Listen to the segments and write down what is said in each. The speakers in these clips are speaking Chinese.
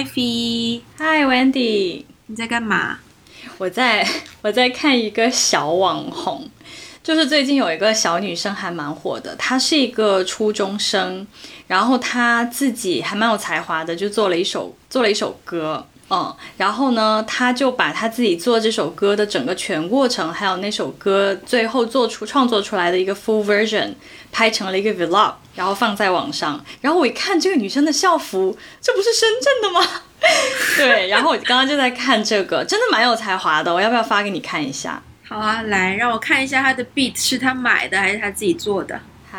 Ivy，嗨，Wendy，你在干嘛？我在 我在看一个小网红，就是最近有一个小女生还蛮火的，她是一个初中生，然后她自己还蛮有才华的，就做了一首做了一首歌。嗯，然后呢，他就把他自己做这首歌的整个全过程，还有那首歌最后做出创作出来的一个 full version，拍成了一个 vlog，然后放在网上。然后我一看这个女生的校服，这不是深圳的吗？对，然后我刚刚就在看这个，真的蛮有才华的。我要不要发给你看一下？好啊，来让我看一下他的 beat 是他买的还是他自己做的？好。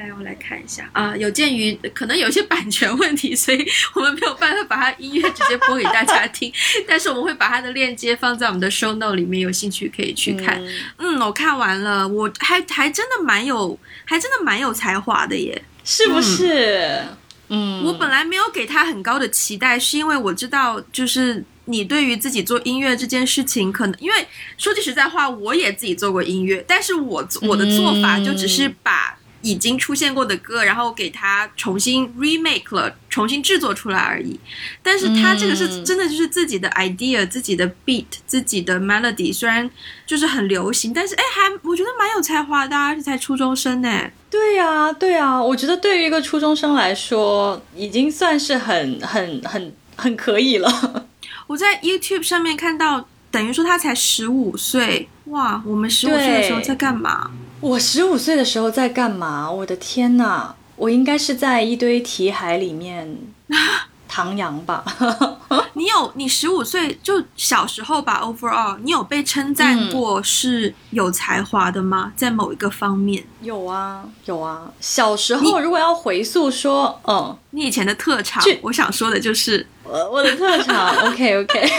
来，我来看一下啊。有鉴于可能有一些版权问题，所以我们没有办法把它音乐直接播给大家听。但是我们会把它的链接放在我们的 show note 里面，有兴趣可以去看。嗯，我看完了，我还还真的蛮有，还真的蛮有才华的耶，是不是？嗯，我本来没有给他很高的期待，是因为我知道，就是你对于自己做音乐这件事情，可能因为说句实在话，我也自己做过音乐，但是我我的做法就只是把。已经出现过的歌，然后给它重新 remake 了，重新制作出来而已。但是他这个是真的，就是自己的 idea，自己的 beat，自己的 melody，虽然就是很流行，但是哎，还我觉得蛮有才华的，而且才初中生呢。对呀，对呀，我觉得对于一个初中生来说，已经算是很很很很可以了。我在 YouTube 上面看到，等于说他才十五岁，哇，我们十五岁的时候在干嘛？我十五岁的时候在干嘛？我的天哪！我应该是在一堆题海里面 徜徉吧。你有你十五岁就小时候吧？Overall，你有被称赞过是有才华的吗？在某一个方面？有啊，有啊。小时候如果要回溯说，嗯，你以前的特长，我想说的就是我我的特长。OK OK。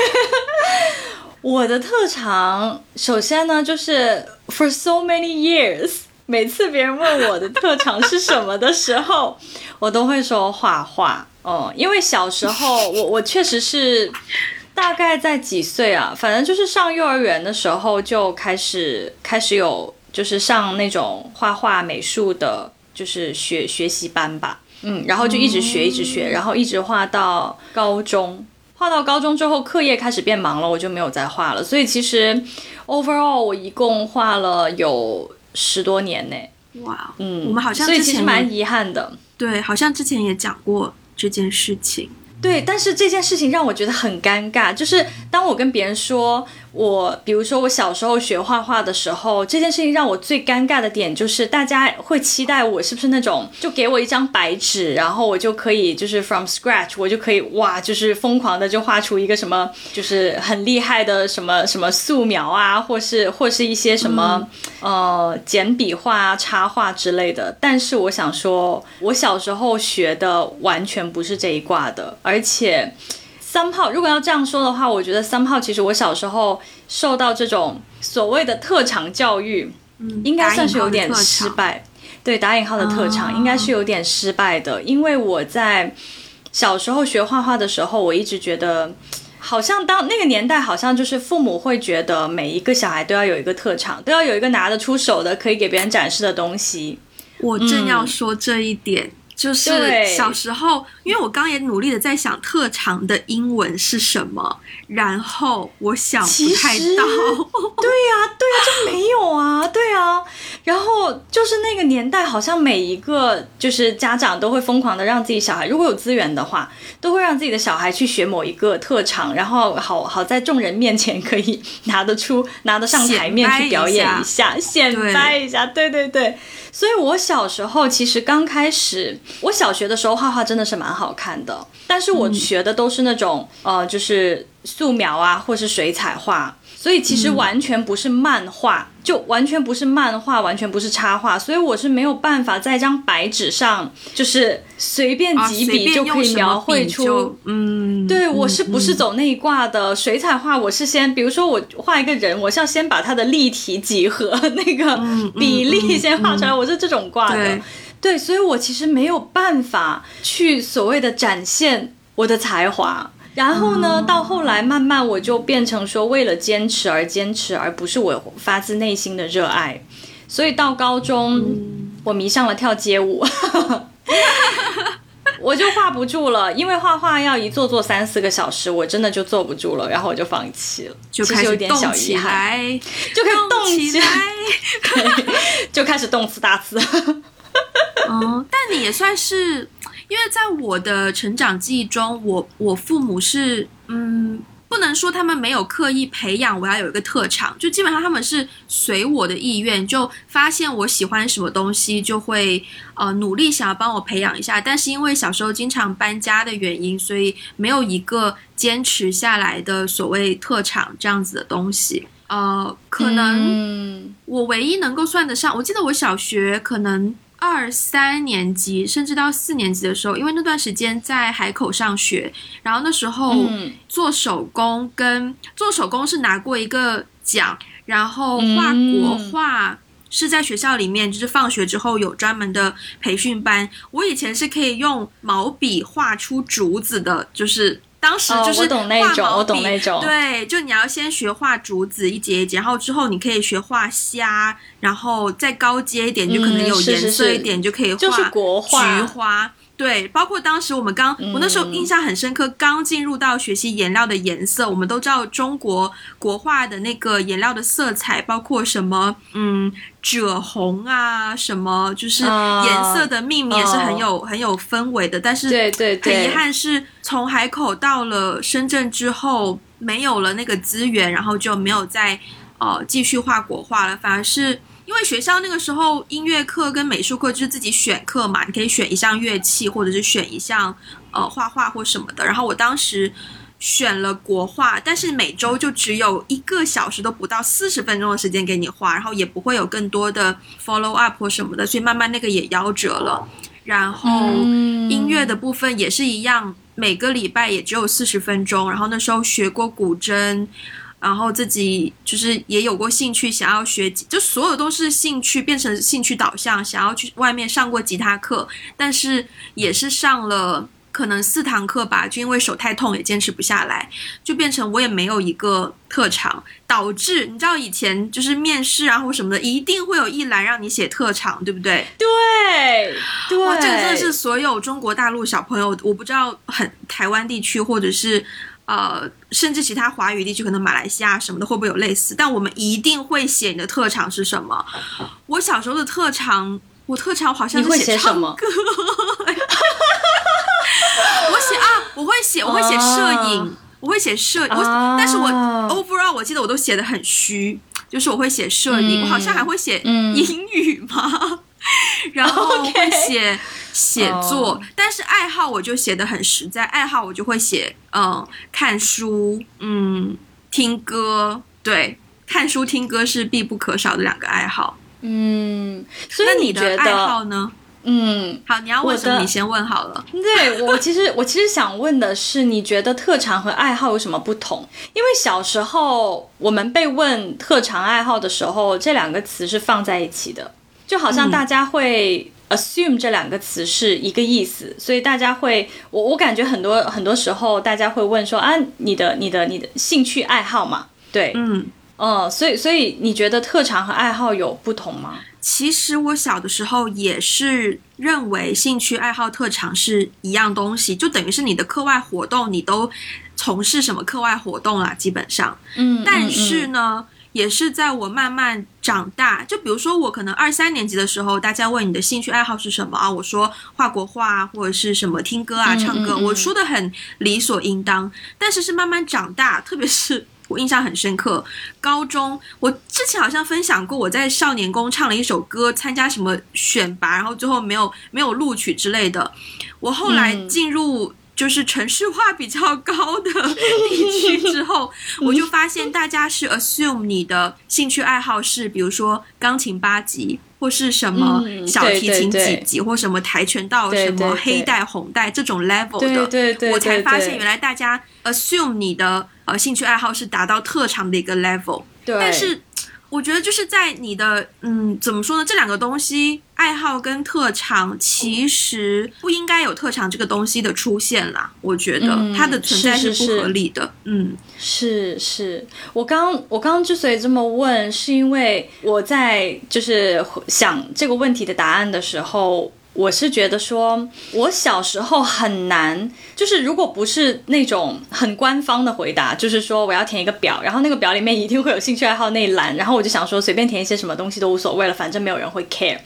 我的特长，首先呢，就是 for so many years，每次别人问我的特长是什么的时候，我都会说画画。哦，因为小时候 我我确实是大概在几岁啊，反正就是上幼儿园的时候就开始开始有就是上那种画画美术的，就是学学习班吧。嗯，然后就一直学一直学，然后一直画到高中。画到高中之后，课业开始变忙了，我就没有再画了。所以其实，overall 我一共画了有十多年呢。哇，嗯，我们好像所以其实蛮遗憾的。对，好像之前也讲过这件事情。对，但是这件事情让我觉得很尴尬，就是当我跟别人说。我比如说，我小时候学画画的时候，这件事情让我最尴尬的点就是，大家会期待我是不是那种，就给我一张白纸，然后我就可以就是 from scratch，我就可以哇，就是疯狂的就画出一个什么，就是很厉害的什么什么素描啊，或是或是一些什么呃简笔画、插画之类的。但是我想说，我小时候学的完全不是这一挂的，而且。三炮，如果要这样说的话，我觉得三炮其实我小时候受到这种所谓的特长教育，应该算是有点失败。对，打引号的特长应该是有点失败的，因为我在小时候学画画的时候，我一直觉得，好像当那个年代，好像就是父母会觉得每一个小孩都要有一个特长，都要有一个拿得出手的，可以给别人展示的东西。我正要说这一点。就是小时候，因为我刚也努力的在想特长的英文是什么，然后我想不太到。对呀，对呀，就没有啊，对啊。然后就是那个年代，好像每一个就是家长都会疯狂的让自己小孩，如果有资源的话，都会让自己的小孩去学某一个特长，然后好好在众人面前可以 拿得出、拿得上台面去表演一下，显摆一下。对对对。所以我小时候其实刚开始。我小学的时候画画真的是蛮好看的，但是我学的都是那种呃，就是素描啊，或是水彩画，所以其实完全不是漫画，就完全不是漫画，完全不是插画，所以我是没有办法在一张白纸上就是随便几笔就可以描绘出，嗯，对我是不是走那一挂的水彩画？我是先，比如说我画一个人，我是要先把他的立体几何 那个比例先画出来，我是这种挂的。对，所以我其实没有办法去所谓的展现我的才华。然后呢，到后来慢慢我就变成说，为了坚持而坚持，而不是我发自内心的热爱。所以到高中，我迷上了跳街舞。我 我就画不住了，因为画画要一坐坐三四个小时，我真的就坐不住了，然后我就放弃了，就开始其实有点小动起遗憾，来，就开始动起来。对，就开始动次打次。哦，但你也算是，因为在我的成长记忆中，我我父母是，嗯，不能说他们没有刻意培养我要有一个特长，就基本上他们是随我的意愿，就发现我喜欢什么东西，就会呃努力想要帮我培养一下。但是因为小时候经常搬家的原因，所以没有一个坚持下来的所谓特长这样子的东西。呃，可能嗯我唯一能够算得上，我记得我小学可能二三年级，甚至到四年级的时候，因为那段时间在海口上学，然后那时候嗯做手工跟做手工是拿过一个奖，然后画国画。是在学校里面，就是放学之后有专门的培训班。我以前是可以用毛笔画出竹子的，就是当时哦就是我懂那画毛种我懂笔那种对，就你要先学画竹子一节一节，然后之后你可以学画虾，然后再高阶一点，就可能有颜色一点，你就可以画就是国画菊花。对，包括当时我们刚，我那时候印象很深刻，刚进入到学习颜料的颜色，我们都知道中国国画的那个颜料的色彩，包括什么，嗯，赭红啊，什么就是啊颜色的命名也是很哦有、很有氛围的，但是对对对很遗憾是从海口到了深圳之后，没有了那个资源，然后就没有再呃继续画国画了，反而是。因为学校那个时候音乐课跟美术课就是自己选课嘛，你可以选一项乐器，或者是选一项呃画画或什么的。然后我当时选了国画，但是每周就只有一个小时都不到四十分钟的时间给你画，然后也不会有更多的 follow up 或什么的，所以慢慢那个也夭折了。然后嗯音乐的部分也是一样，每个礼拜也只有四十分钟。然后那时候学过古筝，然后自己就是也有过兴趣，想要学，就所有都是兴趣变成兴趣导向，想要去外面上过吉他课，但是也是上了。可能四堂课吧，就因为手太痛也坚持不下来，就变成我也没有一个特长，导致你知道以前就是面试啊或什么的，一定会有一栏让你写特长，对不对？对对，哇，这个真的是所有中国大陆小朋友，我不知道很台湾地区或者是呃，甚至其他华语地区，可能马来西亚什么的会不会有类似？但我们一定会写你的特长是什么。我小时候的特长，我特长好像你会是写什么？我写啊，我会写，我会写摄影，我会写摄，我啊。但是我 overall 我记得我都写的很虚，就是我会写摄影，嗯。我好像还会写嗯。英语嘛，然后会写写作哦。但是爱好我就写的很实在，爱好我就会写嗯看书，嗯听歌，对，看书听歌是必不可少的两个爱好。嗯，所那你的爱好，呢？嗯，好，你要问什么？你先问好了。对我其实我其实想问的是，你觉得特长和爱好有什么不同？因为小时候我们被问特长爱好的时候，这两个词是放在一起的，就好像嗯大家会 assume 这两个词是一个意思，所以大家会我我感觉很多很多时候大家会问说啊，你的你的你的兴趣爱好嘛？对，嗯。嗯，所以所以你觉得特长和爱好有不同吗？其实我小的时候也是认为兴趣爱好特长是一样东西，就等于是你的课外活动，你都从事什么课外活动啦，基本上。嗯，但是嗯呢，也是在我慢慢长大，就比如说我可能二三年级的时候，大家问你的兴趣爱好是什么啊？我说画国画啊，或者是什么听歌啊、嗯唱歌，我说的很理所应当。但是是慢慢长大，特别是。我印象很深刻，高中我之前好像分享过，我在少年宫唱了一首歌，参加什么选拔，然后最后没有没有录取之类的。我后来嗯。进入就是城市化比较高的 地区之后，我就发现大家是 assume 你的兴趣爱好是，比如说钢琴八级，或是什么嗯小提琴几级，或什么跆拳道什么黑带红带这种 level 的，我才发现原来大家 assume 你的呃兴趣爱好是达到特长的一个 level，对，但是我觉得就是在你的嗯怎么说呢，这两个东西爱好跟特长其实不应该有特长这个东西的出现啦，我觉得嗯它的存在是是是合理的，嗯。是是，我刚我刚刚之所以这么问，是因为我在就是想这个问题的答案的时候，我是觉得说，我小时候很难，就是如果不是那种很官方的回答，就是说我要填一个表，然后那个表里面一定会有兴趣爱好那一栏，然后我就想说随便填一些什么东西都无所谓了，反正没有人会 care。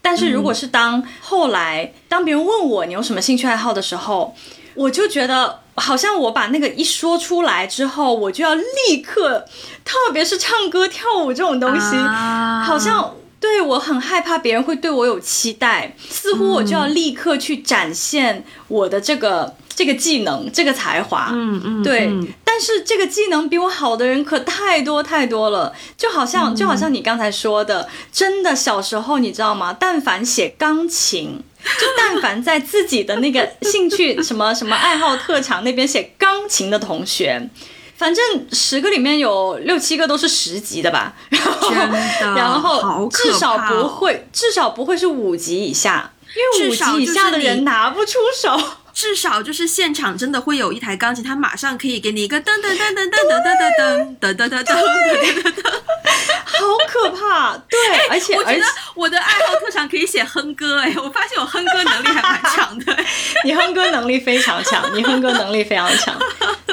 但是如果是当后来当别人问我你有什么兴趣爱好的时候，我就觉得好像我把那个一说出来之后，我就要立刻，特别是唱歌跳舞这种东西，啊好像对我很害怕别人会对我有期待，似乎我就要立刻去展现我的这个这个技能、这个才华。嗯嗯，对，嗯但是这个技能比我好的人可太多太多了，就好像就好像你刚才说的，真的小时候你知道吗？但凡写钢琴，就但凡在自己的那个兴趣 什么什么爱好特长那边写钢琴的同学。反正十个里面有六七个都是十级的吧，然后然后至少不会，至少不会是五级以下，因为五级以下的人拿不出手。至少就是现场真的会有一台钢琴，它马上可以给你一个噔噔噔噔噔噔噔噔噔噔噔噔噔噔。好可怕！对，而且我觉得我的爱好特长可以写哼歌，哎，我发现我哼歌能力还蛮强的。你哼歌能力非常强，你哼歌能力非常强。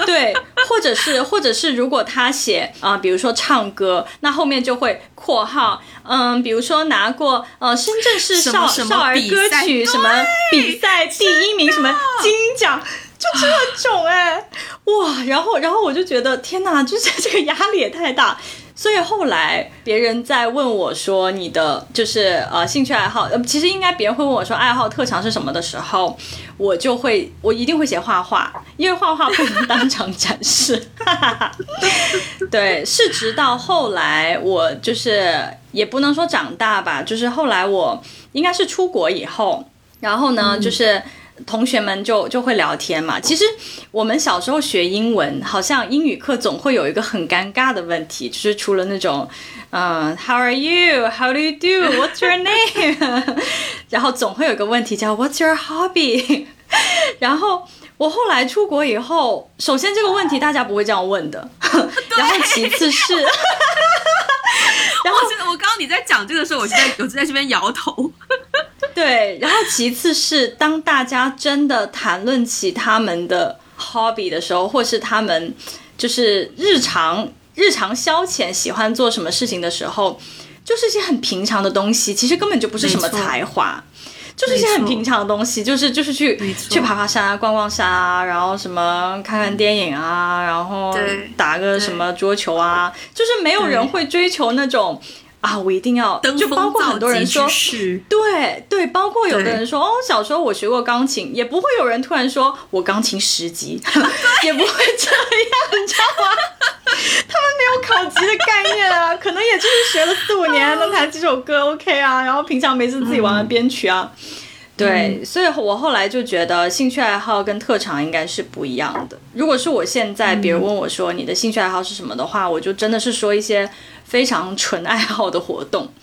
对，或者是或者是如果他写啊、比如说唱歌，那后面就会括号，嗯，比如说拿过呃深圳市少什么少儿歌曲什么比赛第一名，什么 金奖。就这种哎、哇！然后，然后我就觉得天哪，就是这个压力也太大。所以后来别人在问我说你的就是呃兴趣爱好，呃其实应该别人会问我说爱好特长是什么的时候，我就会我一定会写画画，因为画画不能当场展示。对，是直到后来我就是也不能说长大吧，就是后来我应该是出国以后，然后呢，就是同学们就就会聊天嘛。其实我们小时候学英文，好像英语课总会有一个很尴尬的问题，就是除了那种，嗯、h o w are you? How do you do? What's your name? 然后总会有一个问题叫 What's your hobby? 然后我后来出国以后，首先这个问题大家不会这样问的，然后其次是。然后我刚刚你在讲这个时候，我就在我就在这边摇头。对，然后其次是当大家真的谈论起他们的 hobby 的时候，或是他们就是日常日常消遣喜欢做什么事情的时候，就是一些很平常的东西，其实根本就不是什么才华。就是一些很平常的东西，就是就是去去爬爬山啊、逛逛山啊，然后什么看看电影啊，然后打个什么桌球啊，就是没有人会追求那种啊，我一定要登就包括很多人说对对，包括有的人说哦，小时候我学过钢琴，也不会有人突然说我钢琴十级，也不会这样，你知道吗？他们没有考级的概念啊，可能也就是学了四五年 能弹几首歌 OK 啊，然后平常没事自己玩玩编曲啊。对，所以我后来就觉得兴趣爱好跟特长应该是不一样的。如果是我现在别人问我说你的兴趣爱好是什么的话，我就真的是说一些非常纯爱好的活动。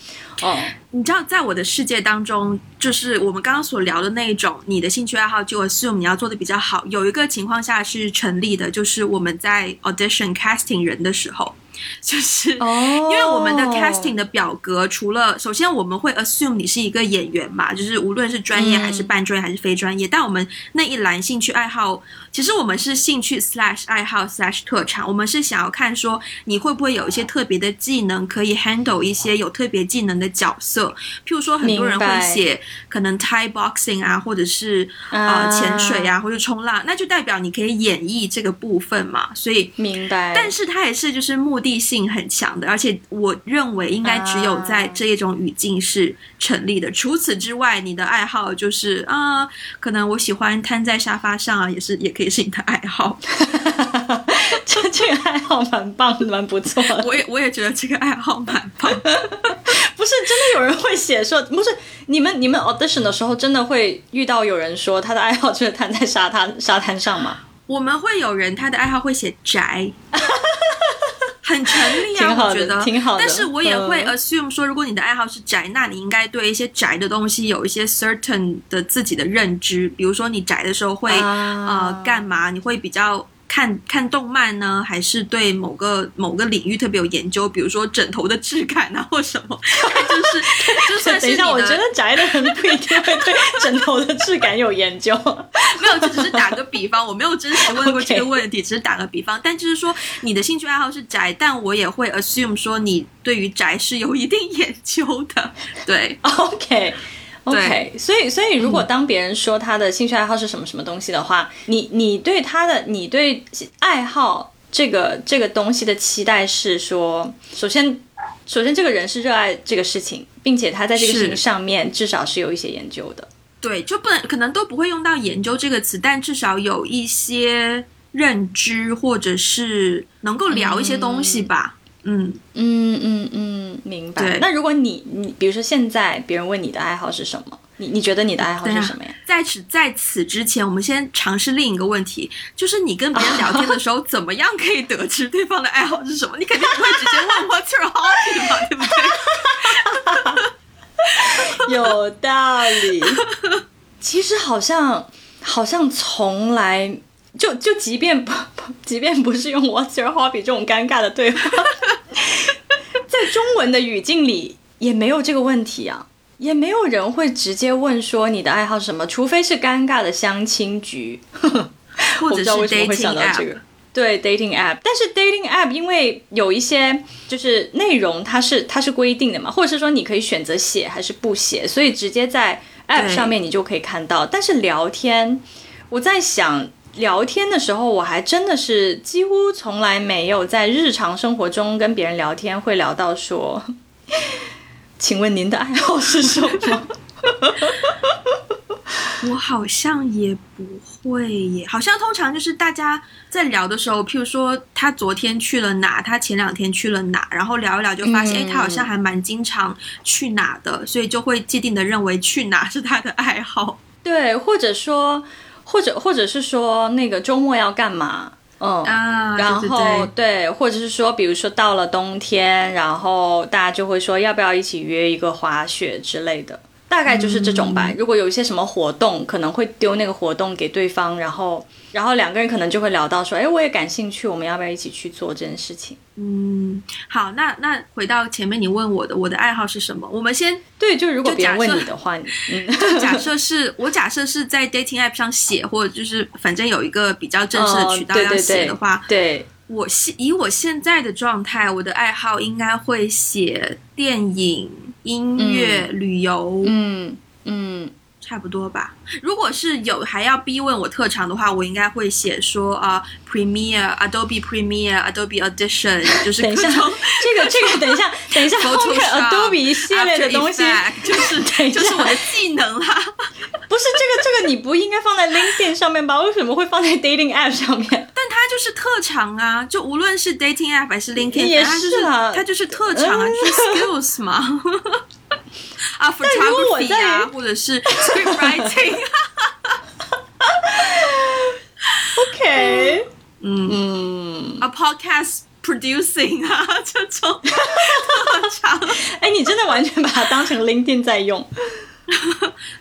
哦，你知道，在我的世界当中，就是我们刚刚所聊的那一种，你的兴趣爱好就 assume 你要做的比较好。有一个情况下是成立的，就是我们在 audition casting 人的时候，就是哦因为我们的 casting 的表格，除了首先我们会 assume 你是一个演员嘛，就是无论是专业还是半专业还是非专业，但我们那一栏兴趣爱好，其实我们是兴趣 slash 爱好 slash 特长，我们是想要看说你会不会有一些特别的技能，可以 handle 一些有特别技能的角色，譬如说很多人会写可能 Thai boxing 啊，或者是啊呃潜水啊，或者冲浪，那就代表你可以演绎这个部分嘛，所以。明白。但是它也是就是目的性很强的，而且我认为应该只有在这一种语境是成立的。除此之外，你的爱好就是啊、可能我喜欢瘫在沙发上啊，也是也可以是你的爱好。这这个爱好蛮棒，蛮不错的。我也我也觉得这个爱好蛮棒。不是真的有人会写说，不是你们你们 audition 的时候，真的会遇到有人说他的爱好就是瘫在沙滩沙滩上吗？我们会有人他的爱好会写宅。很成立啊，我觉得挺好的但是我也会嗯 assume 说，如果你的爱好是宅，那你应该对一些宅的东西有一些 certain 的自己的认知。比如说，你宅的时候会、啊呃干嘛？你会比较看看动漫呢，还是对某个某个领域特别有研究，比如说枕头的质感啊或什么，就是就算是 等一下，我觉得宅的人不一定会对枕头的质感有研究。没有，这只是打个比方，我没有真实问过这个问题，只是打个比方。但就是说，你的兴趣爱好是宅，但我也会 assume 说你对于宅是有一定研究的，对。OK。OK，对所以所以如果当别人说他的兴趣爱好是什么什么东西的话，你你对他的你对爱好这个这个东西的期待是说，首先首先这个人是热爱这个事情，并且他在这个事情上面至少是有一些研究的。对，就不能可能都不会用到研究这个词，但至少有一些认知，或者是能够聊一些东西吧。嗯，嗯嗯嗯嗯，明白。那如果你你比如说现在别人问你的爱好是什么，你你觉得你的爱好是什么呀？在此在此之前，我们先尝试另一个问题，就是你跟别人聊天的时候，怎么样可以得知对方的爱好是什么？你肯定不会直接问 What's your hobby 嘛，对不对？有道理。其实好像好像从来就就即便不不即便不是用 What's your hobby 这种尴尬的对话，在中文的语境里也没有这个问题啊，也没有人会直接问说你的爱好是什么，除非是尴尬的相亲局。我不或者是知道为什么会 dating 想到 app 这个。对 dating app，但是 dating app 因为有一些就是内容它是它是规定的嘛，或者是说你可以选择写还是不写，所以直接在 app 上面你就可以看到。但是聊天，我在想聊天的时候，我还真的是几乎从来没有在日常生活中跟别人聊天会聊到说，请问您的爱好是什么？我好像也不会耶，好像通常就是大家在聊的时候，譬如说他昨天去了哪，他前两天去了哪，然后聊一聊就发现，哎、嗯他好像还蛮经常去哪的，所以就会既定的认为去哪是他的爱好。对，或者说，或者或者是说那个周末要干嘛？嗯。啊，然对后对对或者是说，比如说到了冬天，然后大家就会说要不要一起约一个滑雪之类的，大概就是这种嗯吧。如果有一些什么活动，可能会丢那个活动给对方，然后然后两个人可能就会聊到说，哎，我也感兴趣，我们要不要一起去做这件事情？嗯，好，那那回到前面你问我的，我的爱好是什么？我们先对，就如果别人就假设问你的话，你嗯，就假设是我假设是在 dating app 上写，或者就是反正有一个比较正式的渠道要哦对对对写的话，对，我现以我现在的状态，我的爱好应该会写电影、音乐、旅游，嗯嗯，差不多吧。如果是有还要逼问我特长的话，我应该会写说啊、Premiere、Adobe Premiere、Adobe Audition，就是等一下，这个这个，等一下，等一下，后面 Adobe 一系列的东西 就是等一下就是我的技能啦。不是这个这个你不应该放在 LinkedIn 上面吧？为什么会放在 dating app 上面？但它就是特长啊，就无论是 dating app 还是 LinkedIn，也它就是啊它就是特长啊，是 skills 嘛。啊如果我，photography 在啊，或者是 script writing，OK，嗯嗯，啊，podcast producing 啊，这种特长 哎，你真的完全把它当成 LinkedIn 在用。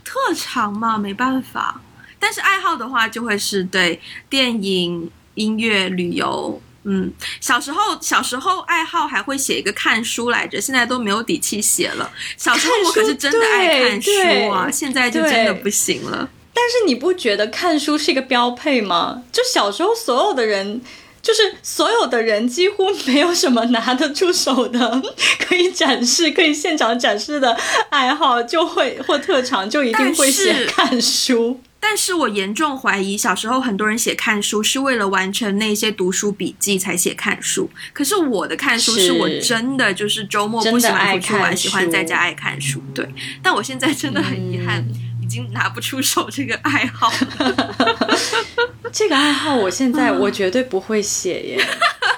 特长嘛，没办法。但是爱好的话，就会是对电影、音乐、旅游。嗯，小时候小时候爱好还会写一个看书来着，现在都没有底气写了。小时候我可是真的爱看书啊，对现在就真的不行了。但是你不觉得看书是一个标配吗？就小时候所有的人。就是所有的人几乎没有什么拿得出手的，可以展示、可以现场展示的爱好，就会或特长就一定会写看书。但是我严重怀疑，小时候很多人写看书是为了完成那些读书笔记才写看书。可是我的看书是是我真的就是周末不喜欢出去玩，喜欢在家爱看书。对，但我现在真的很遗憾，已经拿不出手这个爱好了。这个爱好我现在我绝对不会写耶。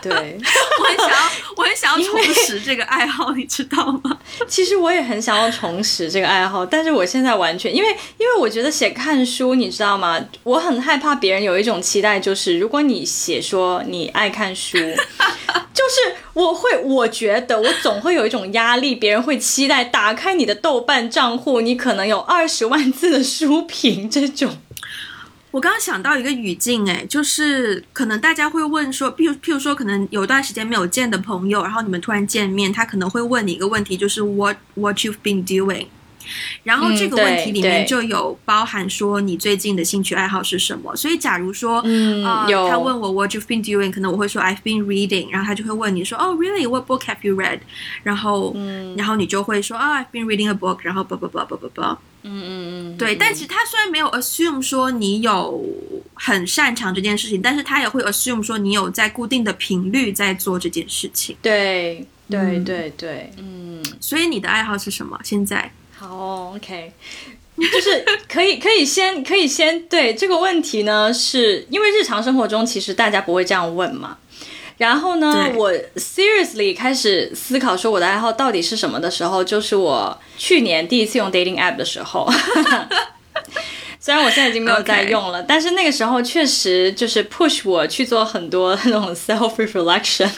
对，我很想要，我很想要重拾这个爱好，你知道吗？其实我也很想要重拾这个爱好，但是我现在完全因为因为我觉得写看书，你知道吗？我很害怕别人有一种期待，就是如果你写说你爱看书，就是我会我觉得我总会有一种压力，别人会期待打开你的豆瓣账户，你可能有二十万字的书评这种。我刚刚想到一个语境，哎，就是可能大家会问说，譬如譬如说，可能有段时间没有见的朋友，然后你们突然见面，他可能会问你一个问题，就是 What What you've been doing？然后这个问题里面就有包含说你最近的兴趣爱好是什么。所以假如说，呃，他问我 What you've been doing，可能我会说 I've been reading，然后他就会问你说，Oh really？What book have you read？然后，然后你就会说，啊，I've been reading a book，然后叭叭叭叭叭叭。嗯嗯嗯，对。但其实他虽然没有 assume 说你有很擅长这件事情，但是他也会 assume 说你有在固定的频率在做这件事情。对对对对，嗯。所以你的爱好是什么？现在？好，OK，就是可以可以先可以先对这个问题呢，是因为日常生活中其实大家不会这样问嘛。然后呢，我 seriously 开始思考说我的爱好到底是什么的时候，就是我去年第一次用 dating app 的时候。虽然我现在已经没有 在用了，但是那个时候确实就是 push 我去做很多 那种 self reflection，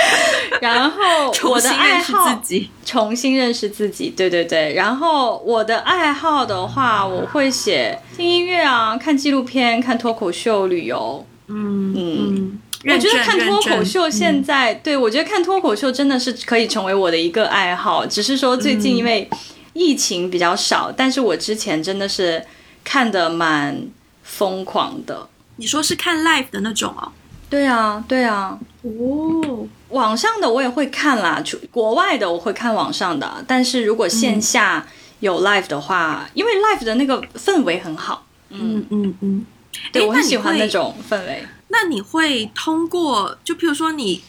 然后我的爱好重新认识自己，对对对。然后我的爱好的话，我会写听音乐啊，看纪录片，看脱口秀，旅游。嗯嗯，我觉得看脱口秀现在，对我觉得看脱口秀真的是可以成为我的一个爱好。只是说最近因为疫情比较少，但是我之前真的是。看的蛮疯狂的，你说是看 live 的那种哦？对啊，对啊。哦，网上的我也会看啦，国外的我会看网上的，但是如果线下有 live 的话，因为 live 的那个氛围很好。嗯嗯嗯，对我很喜欢那种氛围。那你会通过，就譬如说你。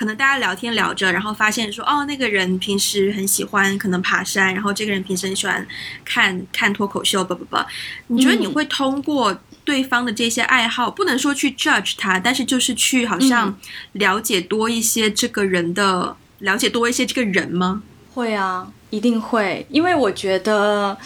可能大家聊天聊着，然后发现说，哦，那个人平时很喜欢可能爬山，然后这个人平时很喜欢看看脱口秀，不不不，你觉得你会通过对方的这些爱好，不能说去 judge 他，但是就是去好像了解多一些这个人的，了解多一些这个人吗？会啊，一定会，因为我觉得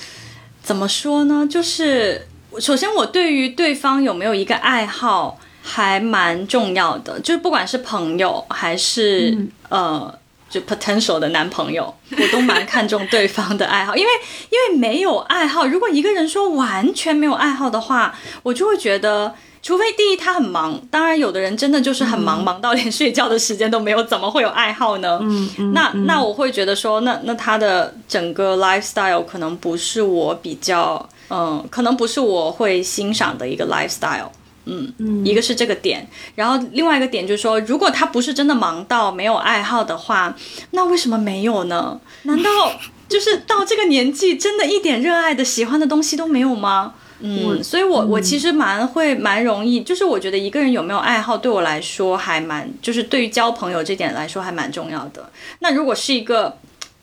怎么说呢，就是首先我对于对方有没有一个爱好。还蛮重要的，就是不管是朋友还是呃，就 potential 的男朋友，我都蛮看重对方的爱好，因为因为没有爱好，如果一个人说完全没有爱好的话，我就会觉得，除非第一他很忙，当然有的人真的就是很忙，忙到连睡觉的时间都没有，怎么会有爱好呢？嗯嗯，那那我会觉得说，那那他的整个 lifestyle 可能不是我比较，嗯，可能不是我会欣赏的一个 lifestyle。嗯嗯，一个是这个点，然后另外一个点就是说，如果他不是真的忙到没有爱好的话，那为什么没有呢？难道就是到这个年纪，真的一点热爱的、喜欢的东西都没有吗？嗯，所以我我其实蛮会蛮容易，就是我觉得一个人有没有爱好，对我来说还蛮，就是对于交朋友这点来说还蛮重要的。那如果是一个，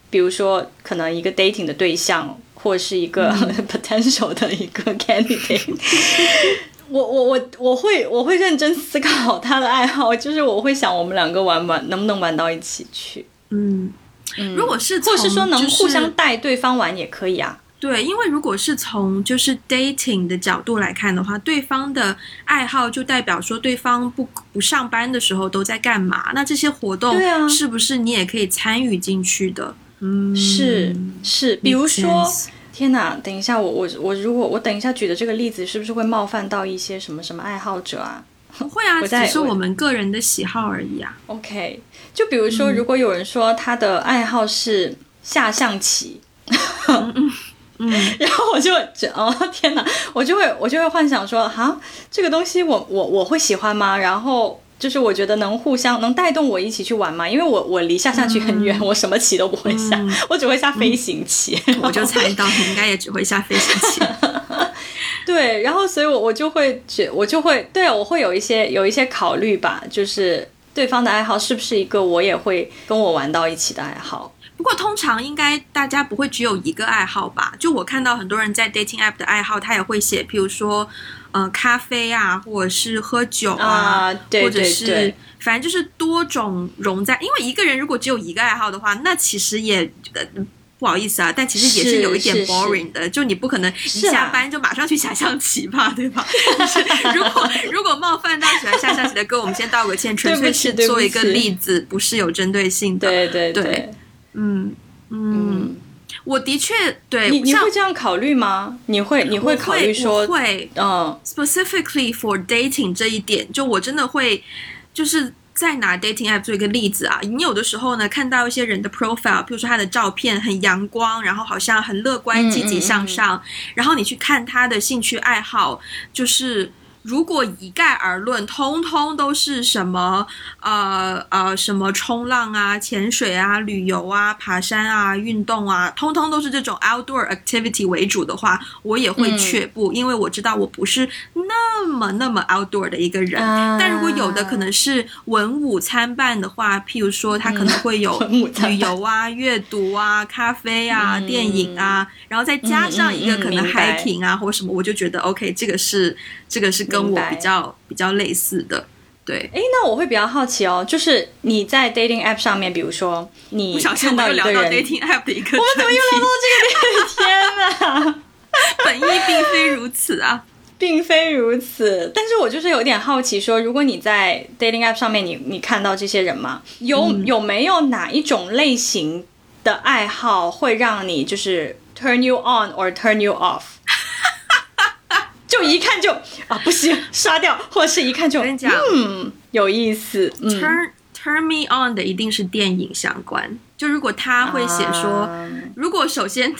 比如说可能一个 dating 的对象，或是一个 potential 的一个 candidate。我我我我会我会认真思考他的爱好，就是我会想我们两个玩玩能不能玩到一起去。嗯，如果是或是说能互相带对方玩也可以啊。对，因为如果是从就是 dating 的角度来看的话，对方的爱好就代表说对方不不上班的时候都在干嘛？那这些活动是不是你也可以参与进去的？嗯，是是，比如说。天哪！等一下，我我我，如果我等一下举的这个例子，是不是会冒犯到一些什么什么爱好者啊？不 会啊，只是我们个人的喜好而已啊。OK，就比如说，如果有人说他的爱好是下象棋，嗯 嗯，然后我就哦天哪，我就会我就会幻想说，哈，这个东西我我我会喜欢吗？然后。就是我觉得能互相能带动我一起去玩嘛，因为我我离下象棋很远，我什么棋都不会下，我只会下飞行棋。我就猜到你应该也只会下飞行棋。对，然后所以，我我就会觉，我就会对我会有一些有一些考虑吧，就是对方的爱好是不是一个我也会跟我玩到一起的爱好。不过通常应该大家不会只有一个爱好吧？就我看到很多人在 dating app 的爱好，他也会写，譬如说。呃，咖啡啊，或者是喝酒啊，或者是反正就是多种融在。因为一个人如果只有一个爱好的话，那其实也不好意思啊，但其实也是有一点 boring 的。就你不可能一下班就马上去下象棋吧，对吧？如果如果冒犯到喜欢下象棋的哥，我们先道个歉，纯粹是做一个例子，不是有针对性的。对对对，嗯嗯。我的确对你你会这样考虑吗？你会你会考虑说，会嗯 specifically for dating 这一点，就我真的会就是。再拿 dating app 做一个例子啊，你有的时候呢看到一些人的 profile，比如说他的照片很阳光，然后好像很乐观、嗯积极嗯向上，然后你去看他的兴趣爱好，就是如果一概而论，通通都是什么呃呃什么冲浪啊、潜水啊、旅游啊、爬山啊、运动啊，通通都是这种 outdoor activity 为主的话，我也会嗯却步，因为我知道我不是那么那么 outdoor 的一个人。啊。但如果有的可能是文武参半的话，譬如说他可能会有 旅游啊、阅读啊、咖啡啊、嗯。电影啊，然后再加上一个可能 hiking 啊或什么，我就觉得 OK，这个是这个是跟我比较比较类似的。对，哎，那我会比较好奇哦，就是你在 dating app 上面，比如说你看到到一个人，dating app 的一个我们怎么又聊到，这个 天哪！本意并非如此啊。并非如此，但是我就是有点好奇说，如果你在 dating app 上面你，你看到这些人吗？有、嗯有没有哪一种类型的爱好会让你就是 turn you on or turn you off？就一看就啊不行，刷掉，或者是一看就我跟你讲嗯有意思，嗯，turn turn me on 的一定是电影相关。就如果他会写说，啊如果首先。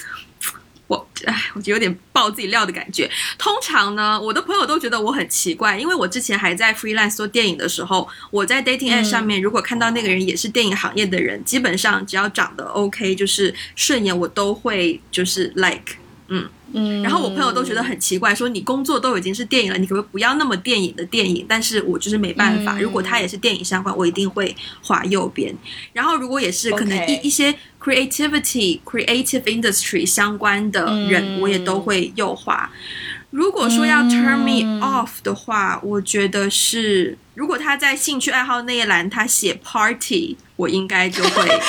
我哎，我觉得有点爆自己料的感觉。通常呢，我的朋友都觉得我很奇怪，因为我之前还在 freelance 做电影的时候，我在 dating app 上面，如果看到那个人也是电影行业的人，基本上只要长得 OK，就是顺眼，我都会就是 like。嗯，然后我朋友都觉得很奇怪，说你工作都已经是电影了，你可不可以不要那么电影的电影？但是我就是没办法，嗯如果他也是电影相关，我一定会划右边。然后如果也是可能一一些 creativity、creative industry 相关的人，嗯我也都会右滑。如果说要 turn me 嗯 off 的话，我觉得是如果他在兴趣爱好那一栏他写 party，我应该就会。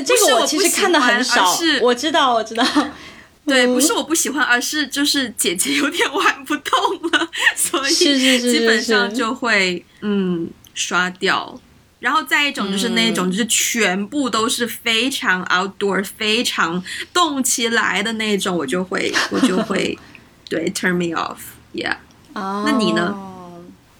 就这这个我其实看的很少我知道我知道，对，嗯不是我不喜欢，而是就是姐姐有点玩不动了，所以基本上就会嗯刷掉。然后再一种就是那种，就是全部都是非常 outdoor、非常动起来的那种，我就会我就会对 turn me off，yeah。哦，那你呢？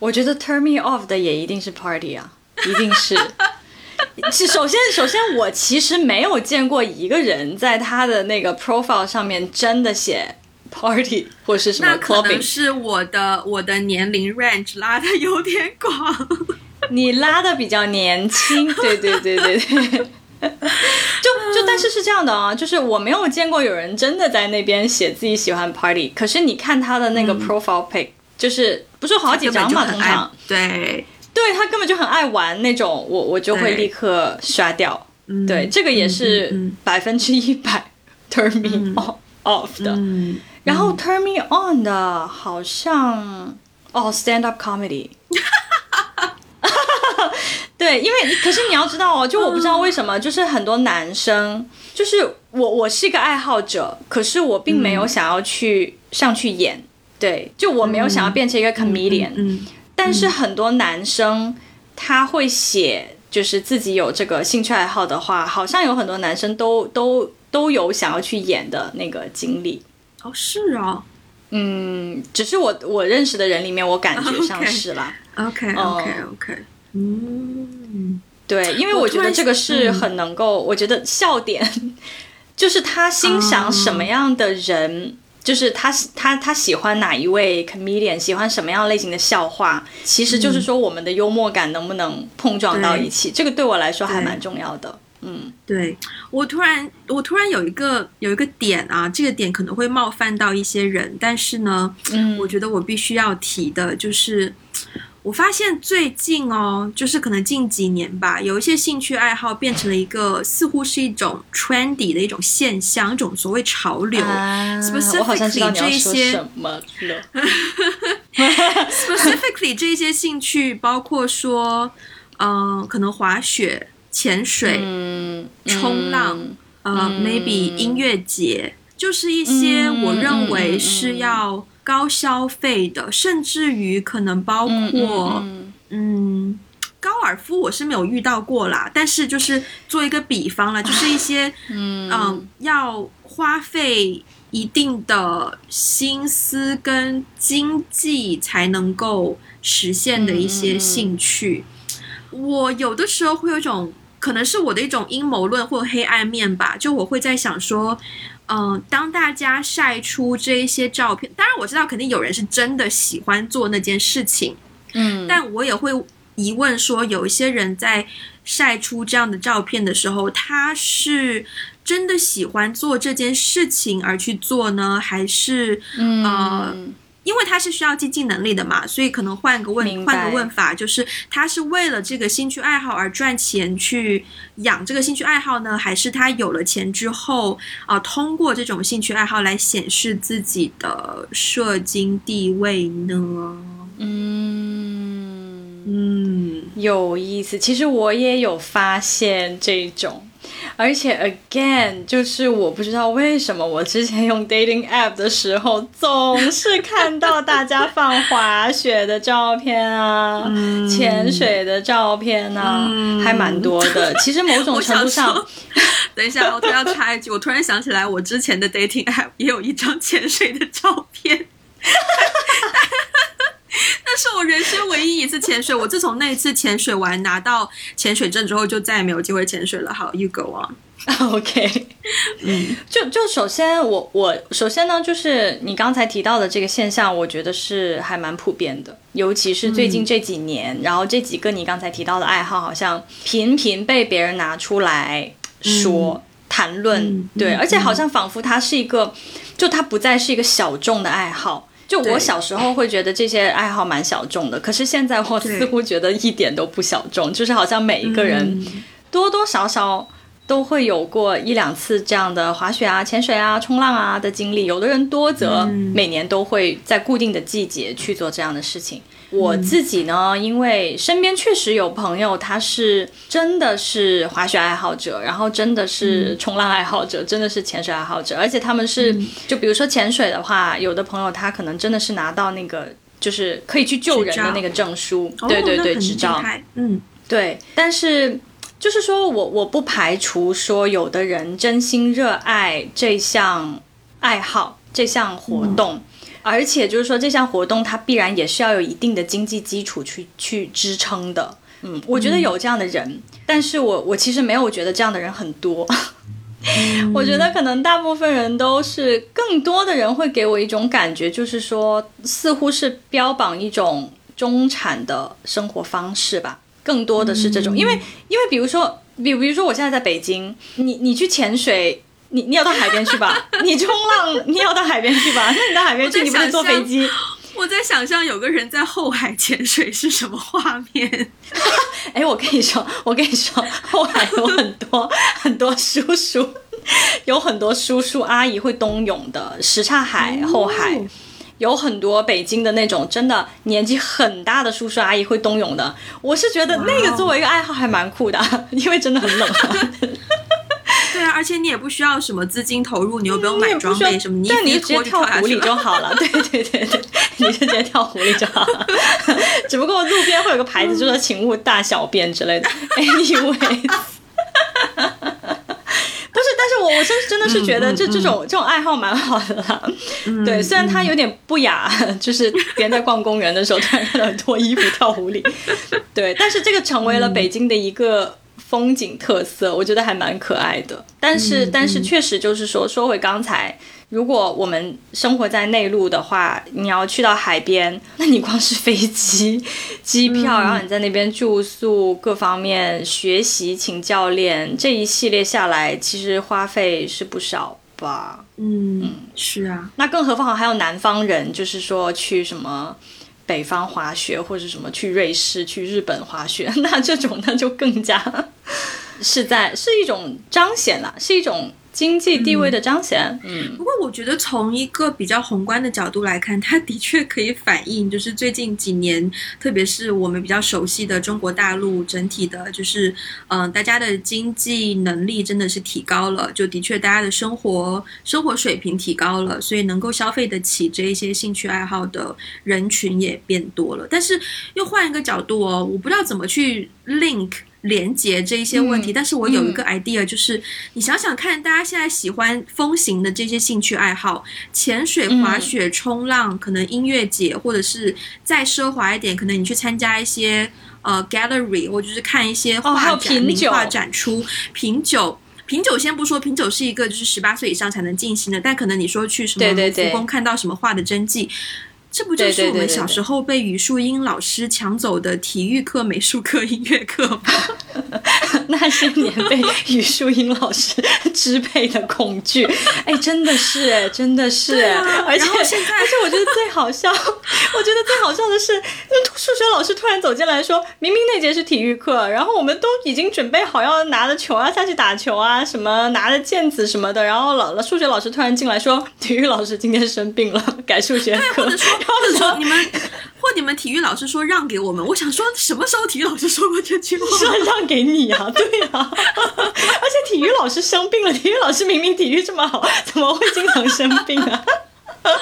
我觉得 turn me off 的也一定是 party 啊，一定是。是首先，首先我其实没有见过一个人在他的那个 profile 上面真的写 party 或是什么可能 clubbing。是我的我的年龄 range 拉的有点广。你拉的比较年轻，对对对对对。就就但是是这样的啊，就是我没有见过有人真的在那边写自己喜欢 party，可是你看他的那个 profile pic，、就是不是好几张嘛，通常对，对他根本就很爱玩那种，我我就会立刻刷掉。嗯对，这个也嗯是嗯百分之一百 turn me off off 的。嗯，然后 turn me on 的好像哦 stand up comedy。对，因为可是你要知道哦，就我不知道为什么，就是很多男生，就是我我是一个爱好者，可是我并没有想要去、上去演，对，就我没有想要变成一个 comedian，、嗯，但是很多男生他会写，就是自己有这个兴趣爱好的话，好像有很多男生都都都有想要去演的那个经历。哦是啊嗯，只是我我认识的人里面，我感觉像 OK 是啦。，OK OK OK，嗯，对，因为我觉得这个是很能够，我觉得笑点 就是他欣赏什么样的人。就是他他他喜欢哪一位 comedian，喜欢什么样类型的笑话，其实就是说我们的幽默感能不能碰撞到一起，这个对我来说还蛮重要的。嗯，对我突然我突然有一个有一个点啊，这个点可能会冒犯到一些人，但是呢，嗯我觉得我必须要提的就是。我发现最近哦，就是可能近几年吧，有一些兴趣爱好变成了一个似乎是一种 trendy 的一种现象，一种所谓潮流。啊我好像知道你要说这些什么了。Specifically 这一些兴趣包括说，嗯、可能滑雪、潜水、嗯，冲浪嗯呃、嗯 m a y b e 音乐节，就是一些嗯我认嗯为嗯是要高消费的，甚至于可能包括嗯高尔夫我是没有遇到过啦，但是就是做一个比方了，就是一些嗯要花费一定的心思跟经济才能够实现的一些兴趣，我有的时候会有一种可能是我的一种阴谋论或黑暗面吧，就我会在想说。嗯，当大家晒出这一些照片，当然我知道肯定有人是真的喜欢做那件事情，嗯，但我也会疑问说，有一些人在晒出这样的照片的时候，他是真的喜欢做这件事情而去做呢，还是呃？因为他是需要经济能力的嘛，所以可能换个问换个问法，就是他是为了这个兴趣爱好而赚钱去养这个兴趣爱好呢，还是他有了钱之后啊，通过这种兴趣爱好来显示自己的社经地位呢？嗯嗯，有意思。其实我也有发现这种。而且，again，就是我不知道为什么我之前用 dating app 的时候，总是看到大家放滑雪的照片啊，潜水的照片啊，还蛮多的。其实某种程度上，等一下，我突然插一句，我突然想起来，我之前的 dating app 也有一张潜水的照片。那是我人生唯一一次潜水。我自从那一次潜水完拿到潜水证之后，就再也没有机会潜水了。好，You go on。OK，嗯，就就首先我我首先呢，就是你刚才提到的这个现象，我觉得是还蛮普遍的，尤其是最近这几年，然后这几个你刚才提到的爱好，好像频频被别人拿出来说谈论，对，而且好像仿佛它是一个，就它不再是一个小众的爱好。就我小时候会觉得这些爱好蛮小众的，可是现在我似乎觉得一点都不小众，就是好像每一个人多多少少都会有过一两次这样的滑雪啊、潜水啊、冲浪啊的经历，有的人多则每年都会在固定的季节去做这样的事情。我自己呢，因为身边确实有朋友，他是真的是滑雪爱好者，然后真的是冲浪爱好者，真的是潜水爱好者，而且他们是，就比如说潜水的话，有的朋友他可能真的是拿到那个就是可以去救人的那个证书，对对对，执照，嗯，对。但是就是说我我不排除说有的人真心热爱这项爱好，这项活动。而且就是说，这项活动它必然也是要有一定的经济基础去去支撑的。嗯，我觉得有这样的人，但是我我其实没有觉得这样的人很多。我觉得可能大部分人都是，更多的人会给我一种感觉，就是说，似乎是标榜一种中产的生活方式吧。更多的是这种，因为因为比如说，比比如说我现在在北京，你你去潜水。你你要到海边去吧，你冲浪你要到海边去吧，那你到海边去，你不能坐飞机。我在想象有个人在后海潜水是什么画面。哎，我跟你说，我跟你说，后海有很多很多叔叔，有很多叔叔阿姨会冬泳的。什刹海后海有很多北京的那种真的年纪很大的叔叔阿姨会冬泳的。我是觉得那个作为一个爱好还蛮酷的，因为真的很冷。对啊，而且你也不需要什么资金投入，你又不用买装备什么，你你直接跳湖里就好了。对对对对，你就直接跳湖里就好了。只不过路边会有个牌子，就说请勿大小便之类的。Anyway，不是，但是我我是真的是觉得这这种这种爱好蛮好的啦。对，虽然它有点不雅，就是别人在逛公园的时候突然看到脱衣服跳湖里。对，但是这个成为了北京的一个。风景特色，我觉得还蛮可爱的。但是，但是确实就是说，说回刚才，如果我们生活在内陆的话，你要去到海边，那你光是飞机、机票，然后你在那边住宿，各方面学习、请教练这一系列下来，其实花费是不少吧？嗯，是啊。那更何况还有南方人，就是说去什么。北方滑雪或者什么去瑞士、去日本滑雪，那这种那就更加是在是一种彰显了，是一种经济地位的彰显。嗯，不过我觉得从一个比较宏观的角度来看，它的确可以反映，就是最近几年，特别是我们比较熟悉的中国大陆整体的，就是嗯，大家的经济能力真的是提高了，就的确大家的生活生活水平提高了，所以能够消费得起这一些兴趣爱好的人群也变多了。但是又换一个角度哦，我不知道怎么去 link。连接这一些问题，但是我有一个 idea，就是你想想看，大家现在喜欢风行的这些兴趣爱好，潜水、滑雪、冲浪，可能音乐节，或者是再奢华一点，可能你去参加一些呃 gallery，或者是看一些画展、名画展出。品酒，品酒先不说，品酒是一个就是十八岁以上才能进行的，但可能你说去什么故宫看到什么画的真迹。这不就是我们小时候被语树英老师抢走的体育课、美术课、音乐课吗？那些年被语树英老师 支配的恐惧，哎，真的是，哎，真的是，而且现在，而且我觉得最好笑，我觉得最好笑的是，那数学老师突然走进来说，明明那节是体育课，然后我们都已经准备好要拿着球啊下去打球啊，什么拿着毽子什么的，然后老了数学老师突然进来说，体育老师今天生病了，改数学课。或者说你们，或你们体育老师说让给我们，我想说什么时候体育老师说过这句话？说让给你啊，对啊，而且体育老师生病了，体育老师明明体育这么好，怎么会经常生病啊？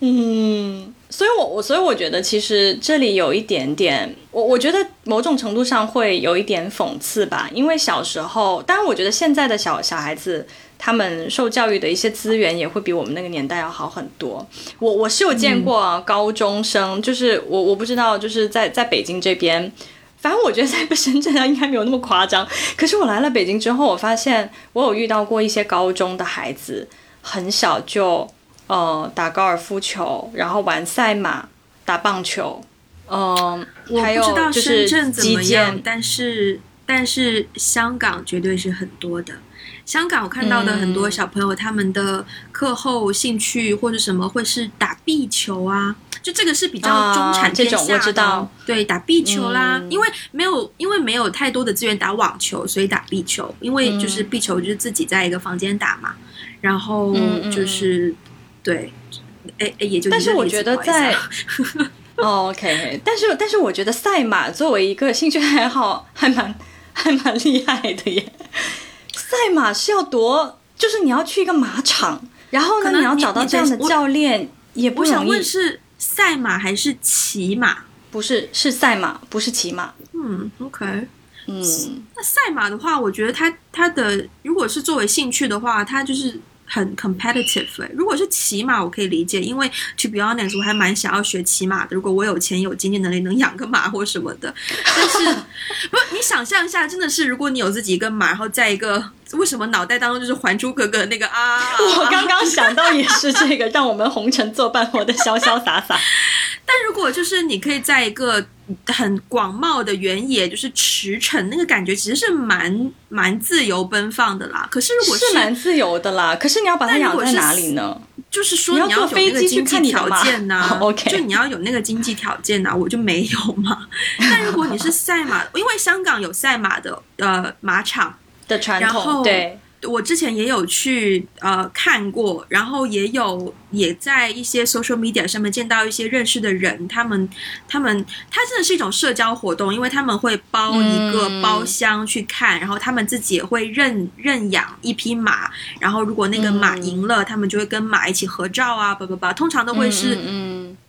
嗯，所以我我所以我觉得其实这里有一点点，我我觉得某种程度上会有一点讽刺吧，因为小时候，当然我觉得现在的小小孩子。他们受教育的一些资源也会比我们那个年代要好很多。我我是有见过高中生，就是我我不知道，就是在在北京这边，反正我觉得在深圳啊应该没有那么夸张。可是我来了北京之后，我发现我有遇到过一些高中的孩子，很小就呃打高尔夫球，然后玩赛马、打棒球，嗯，还有就是击剑，但是但是香港绝对是很多的。香港我看到的很多小朋友，他们的课后兴趣或者什么会是打壁球啊，就这个是比较中产偏下的。对，打壁球啦，因为没有因为没有太多的资源打网球，所以打壁球。因为就是壁球就是自己在一个房间打嘛，然后就是对，哎哎，也就但是我觉得在，OK，但是但是我觉得赛马作为一个兴趣爱好，还蛮还蛮厉害的耶。赛马是要多，就是你要去一个马场，然后呢，你要找到这样的教练也不容易。我想问是赛马还是骑马？不是，是赛马，不是骑马。嗯，OK，嗯，那赛马的话，我觉得它它的如果是作为兴趣的话，它就是。很 competitive，如果是骑马，我可以理解，因为 to be honest，我还蛮想要学骑马的。如果我有钱有经济能力，能养个马或什么的。但是，不，你想象一下，真的是，如果你有自己一个马，然后在一个，为什么脑袋当中就是《还珠格格》那个啊？我刚刚想到也是这个，让我们红尘作伴，活得潇潇洒洒。但如果就是你可以在一个很广袤的原野，就是驰骋，那个感觉其实是蛮蛮自由奔放的啦。可是如果是蛮自由的啦，可是你要把它养在哪里呢？就是说你要坐飞机去看条件呐，OK，就你要有那个经济条件呐，我就没有嘛。但如果你是赛马，因为香港有赛马的呃马场的传统，对。我之前也有去呃看过，然后也有也在一些 social media 上面见到一些认识的人，他们他们它真的是一种社交活动，因为他们会包一个包厢去看，然后他们自己也会认认养一匹马，然后如果那个马赢了，他们就会跟马一起合照啊，叭叭叭，通常都会是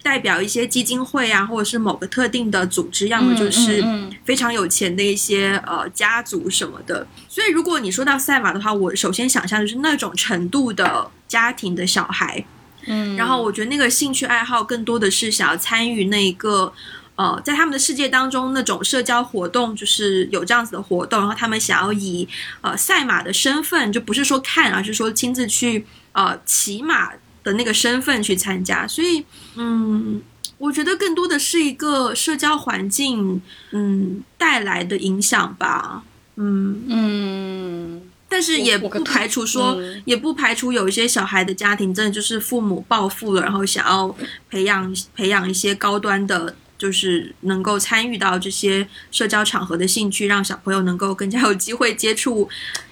代表一些基金会啊，或者是某个特定的组织，要么就是非常有钱的一些呃家族什么的。所以如果你说到赛马的话，我首先想象就是那种程度的家庭的小孩，嗯，然后我觉得那个兴趣爱好更多的是想要参与那一个呃，在他们的世界当中那种社交活动，就是有这样子的活动，然后他们想要以呃赛马的身份，就不是说看，而是说亲自去呃骑马。的那个身份去参加，所以嗯，我觉得更多的是一个社交环境嗯带来的影响吧，嗯嗯，但是也不排除说，也不排除有一些小孩的家庭真的就是父母暴富了，然后想要培养培养一些高端的就是能够参与到这些社交场合的兴趣，让小朋友能够更加有机会接触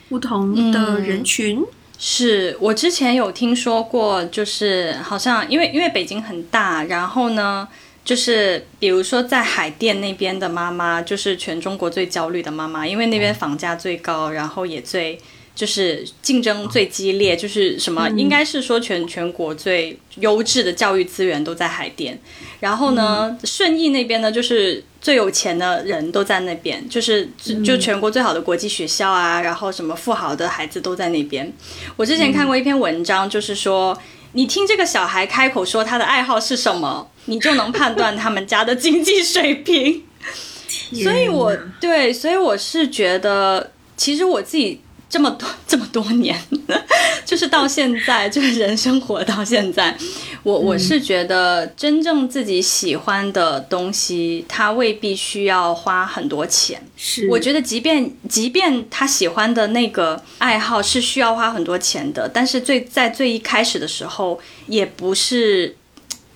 不同的人群。是我之前有听说过，就是好像因为因为北京很大，然后呢，就是比如说在海淀那边的妈妈，就是全中国最焦虑的妈妈，因为那边房价最高，然后也最。就是竞争最激烈，就是什么，应该是说全全国最优质的教育资源都在海淀，然后呢，顺义那边呢，就是最有钱的人都在那边，就是就全国最好的国际学校啊，然后什么富豪的孩子都在那边。我之前看过一篇文章，就是说，你听这个小孩开口说他的爱好是什么，你就能判断他们家的经济水平。所以我对，所以我是觉得，其实我自己。这么多这么多年，就是到现在，就是人生活到现在，我我是觉得真正自己喜欢的东西，他未必需要花很多钱。是，我觉得即便即便他喜欢的那个爱好是需要花很多钱的，但是最在最一开始的时候，也不是，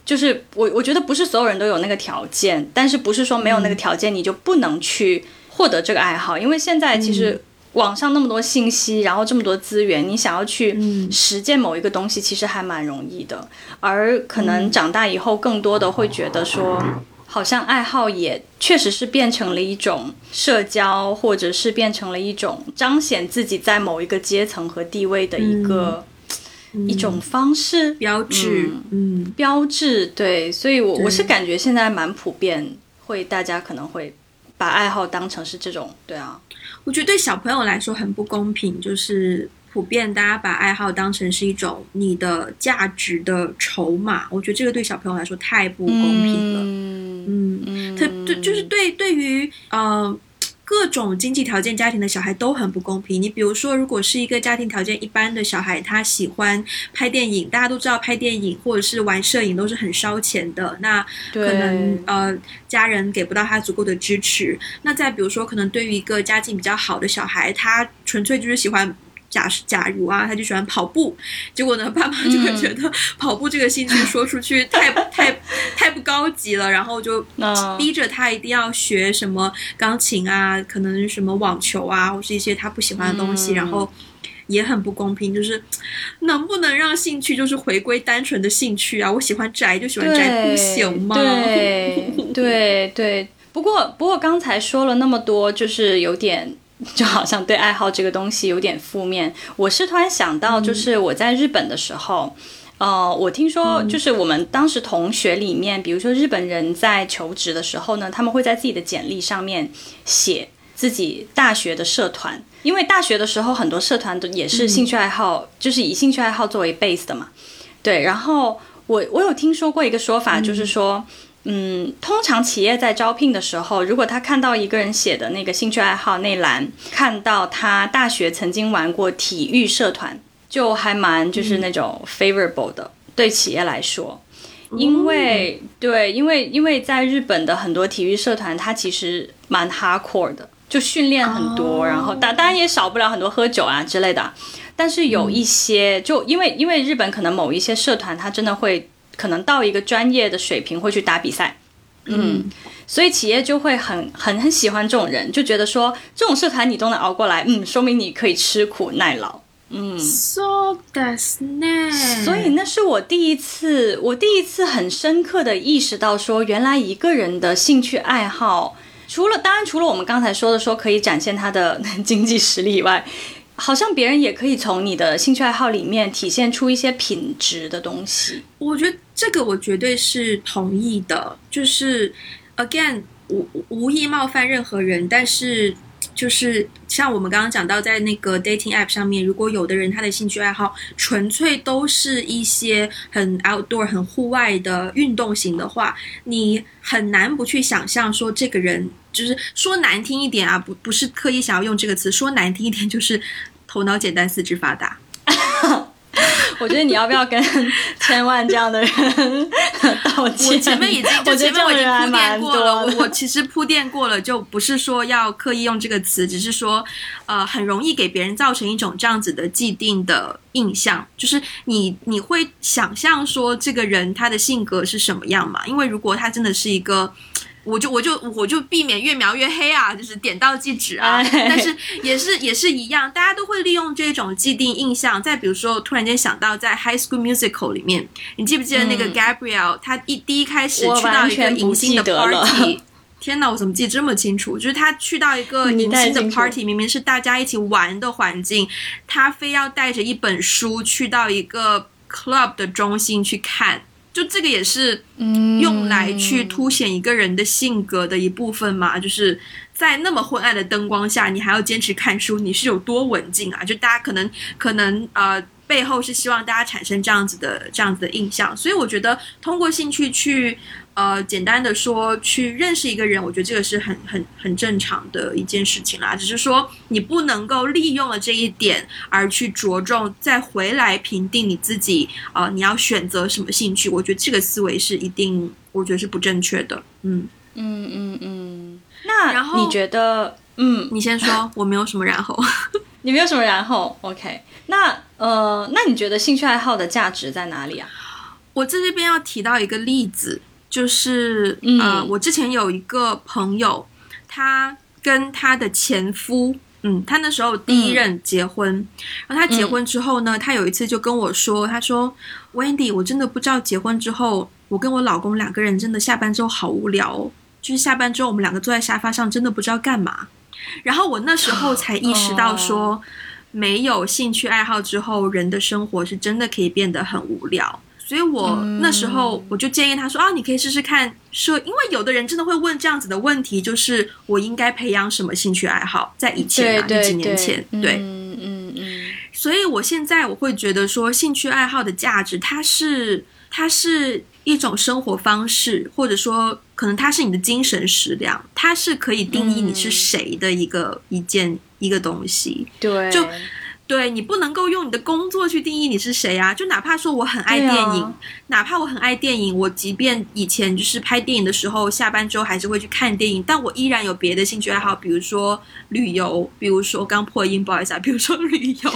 就是我我觉得不是所有人都有那个条件，但是不是说没有那个条件你就不能去获得这个爱好，因为现在其实。网上那么多信息，然后这么多资源，你想要去实践某一个东西，其实还蛮容易的。而可能长大以后，更多的会觉得说，好像爱好也确实是变成了一种社交，或者是变成了一种彰显自己在某一个阶层和地位的一个一种方式标志。嗯，标志对，所以我我是感觉现在蛮普遍，会大家可能会把爱好当成是这种，对啊。我觉得对小朋友来说很不公平，就是普遍大家把爱好当成是一种你的价值的筹码。我觉得这个对小朋友来说太不公平了。嗯嗯，他对就是对对于呃。各种经济条件家庭的小孩都很不公平。你比如说，如果是一个家庭条件一般的小孩，他喜欢拍电影，大家都知道拍电影或者是玩摄影都是很烧钱的。那可能呃家人给不到他足够的支持。那再比如说，可能对于一个家境比较好的小孩，他纯粹就是喜欢。假假如啊，他就喜欢跑步，结果呢，爸妈就会觉得 跑步这个兴趣说出去太太 太不高级了，然后就逼着他一定要学什么钢琴啊，可能什么网球啊，或是一些他不喜欢的东西，然后也很不公平，就是能不能让兴趣就是回归单纯的兴趣啊？我喜欢宅就喜欢宅，不行吗？对对对，不过不过刚才说了那么多，就是有点。就好像对爱好这个东西有点负面。我是突然想到，就是我在日本的时候，呃，我听说就是我们当时同学里面，比如说日本人在求职的时候呢，他们会在自己的简历上面写自己大学的社团，因为大学的时候很多社团都也是兴趣爱好，就是以兴趣爱好作为 base 的嘛。对，然后我我有听说过一个说法，就是说。嗯，通常企业在招聘的时候，如果他看到一个人写的那个兴趣爱好那栏，看到他大学曾经玩过体育社团，就还蛮就是那种 favorable 的，对企业来说，因为对，因为因为在日本的很多体育社团，它其实蛮 hardcore 的，就训练很多，然后当当然也少不了很多喝酒啊之类的，但是有一些就因为因为日本可能某一些社团，它真的会。可能到一个专业的水平会去打比赛，嗯，所以企业就会很很很喜欢这种人，就觉得说这种社团你都能熬过来，嗯，说明你可以吃苦耐劳，嗯，so that's nice。所以那是我第一次，我第一次很深刻的意识到说，原来一个人的兴趣爱好，除了当然除了我们刚才说的说可以展现他的 经济实力以外。好像别人也可以从你的兴趣爱好里面体现出一些品质的东西。我觉得这个我绝对是同意的。就是 again，无无意冒犯任何人，但是就是像我们刚刚讲到，在那个 dating app 上面，如果有的人他的兴趣爱好纯粹都是一些很 outdoor、很户外的运动型的话，你很难不去想象说这个人。就是说难听一点啊，不不是刻意想要用这个词，说难听一点就是头脑简单四肢发达。我觉得你要不要跟 千万这样的人道歉？我前面已经，我前面我已经铺垫过了。我其实铺垫过了，就不是说要刻意用这个词，只是说，呃，很容易给别人造成一种这样子的既定的印象，就是你你会想象说这个人他的性格是什么样嘛？因为如果他真的是一个。我就我就我就避免越描越黑啊，就是点到即止啊。哎但是也是也是一样，大家都会利用这种既定印象。再比如说，突然间想到在《High School Musical》里面，你记不记得那个嗯 Gabrielle？、她一第一开始去到一个迎新的 party。天哪，我怎么记得这么清楚？就是他去到一个你迎新的 party，明明是大家一起玩的环境，他非要带着一本书去到一个 club 的中心去看，就这个也是嗯。用来去凸显一个人的性格的一部分嘛，就是在那么昏暗的灯光下，你还要坚持看书，你是有多文静啊？就大家可能可能呃背后是希望大家产生这样子的这样子的印象，所以我觉得通过兴趣去呃简单的说去认识一个人，我觉得这个是很很很正常的一件事情啦，只是说你不能够利用了这一点而去着重再回来评定你自己呃你要选择什么兴趣，我觉得这个思维是一定我觉得是不正确的，嗯。嗯嗯嗯。那然后你觉得，嗯，你先说，我没有什么然后。你没有什么然后？OK，那呃，那你觉得兴趣爱好的价值在哪里啊？我在这边要提到一个例子，就是、嗯呃，我之前有一个朋友，她跟她的前夫，嗯，她那时候第一任结婚，然后她结婚之后呢，她有一次就跟我说，她说：“Wendy，我真的不知道结婚之后，我跟我老公两个人真的下班之后好无聊哦，就是下班之后我们两个坐在沙发上，真的不知道干嘛。”然后我那时候才意识到说，没有兴趣爱好之后，人的生活是真的可以变得很无聊。所以我那时候我就建议他说啊，你可以试试看摄，因为有的人真的会问这样子的问题，就是我应该培养什么兴趣爱好？在以前啊，对对几年前，对，嗯嗯。嗯，所以我现在我会觉得说，兴趣爱好的价值，它是它是一种生活方式，或者说可能它是你的精神食粮，它是可以定义你是谁的一个、一件一个东西。对，就对你不能够用你的工作去定义你是谁啊！就哪怕说我很爱电影，哪怕我很爱电影，我即便以前就是拍电影的时候，下班之后还是会去看电影，但我依然有别的兴趣爱好，比如说旅游，比如说刚破音，不好意思啊，比如说旅游，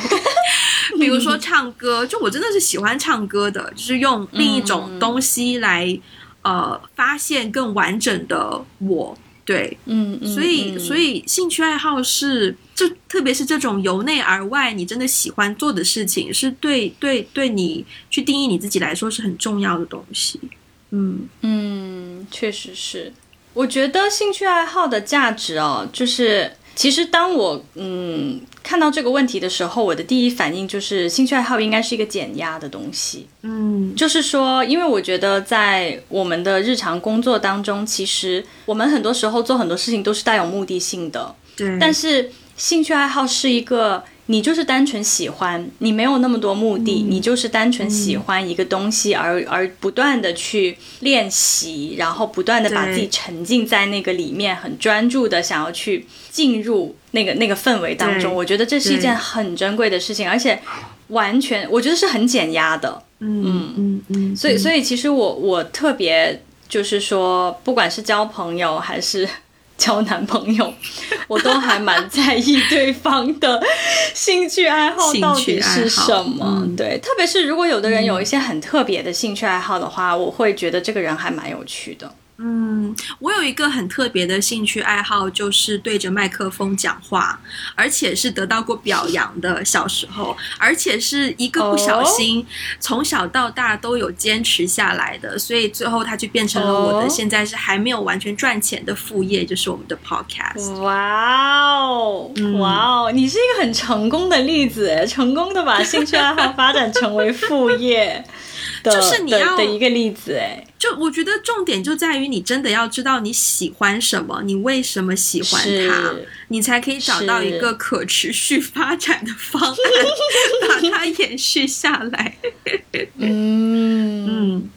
比如说唱歌，就我真的是喜欢唱歌的，就是用另一种东西来、呃发现更完整的我。对，嗯嗯，所以，嗯所以兴趣爱好是，就特别是这种由内而外，你真的喜欢做的事情，是对对对你去定义你自己来说是很重要的东西。嗯嗯，确实是。我觉得兴趣爱好的价值哦，就是其实当我嗯看到这个问题的时候，我的第一反应就是兴趣爱好应该是一个减压的东西。嗯就是说，因为我觉得在我们的日常工作当中，其实我们很多时候做很多事情都是带有目的性的，对，但是兴趣爱好是一个。你就是单纯喜欢，你没有那么多目的，你就是单纯喜欢一个东西而，而不断的去练习，然后不断的把自己沉浸在那个里面，很专注的想要去进入那个那个氛围当中。我觉得这是一件很珍贵的事情，而且完全我觉得是很减压的。嗯嗯嗯，所以，所以以其实我我特别就是说，不管是交朋友还是交男朋友，我都还蛮在意对方的兴趣爱好到底是什么。嗯、对，特别是如果有的人有一些很特别的兴趣爱好的话，我会觉得这个人还蛮有趣的。嗯，我有一个很特别的兴趣爱好，就是对着麦克风讲话，而且是得到过表扬的。小时候，而且是一个不小心，从小到大都有坚持下来的，所以最后它就变成了我的现在是还没有完全赚钱的副业，就是我们的 podcast。哇哦，哇哦，你是一个很成功的例子，成功的把兴趣爱好发展成为副业。就是你要的一个例子，哎，就我觉得重点就在于你真的要知道你喜欢什么，你为什么喜欢它，你才可以找到一个可持续发展的方案，把它 延续下来。嗯 嗯，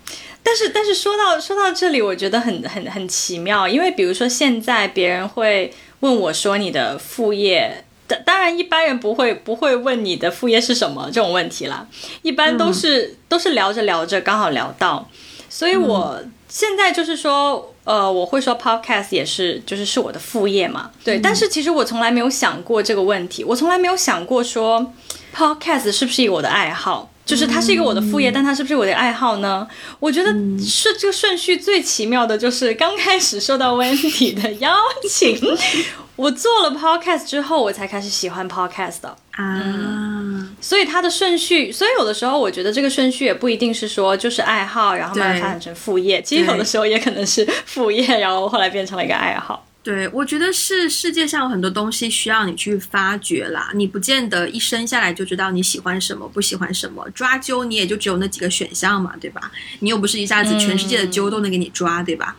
但是但是说到说到这里，我觉得很很很奇妙，因为比如说现在别人会问我说你的副业。当当然，一般人不会不会问你的副业是什么这种问题啦，一般都是、嗯、都是聊着聊着刚好聊到，所以我现在就是说，呃，我会说 podcast 也是就是是我的副业嘛，对，嗯、但是其实我从来没有想过这个问题，我从来没有想过说 podcast 是不是我的爱好，就是它是一个我的副业，但它是不是我的爱好呢？我觉得是这个顺序最奇妙的，就是刚开始受到 Wendy 的邀请，我做了 podcast 之后，我才开始喜欢 podcast 的啊。所以它的顺序，所以有的时候我觉得这个顺序也不一定是说就是爱好，然后慢慢发展成副业，其实有的时候也可能是副业，然后后来变成了一个爱好。对，我觉得是世界上有很多东西需要你去发掘啦，你不见得一生下来就知道你喜欢什么，不喜欢什么。抓阄你也就只有那几个选项嘛，对吧？你又不是一下子全世界的阄都能给你抓，对吧？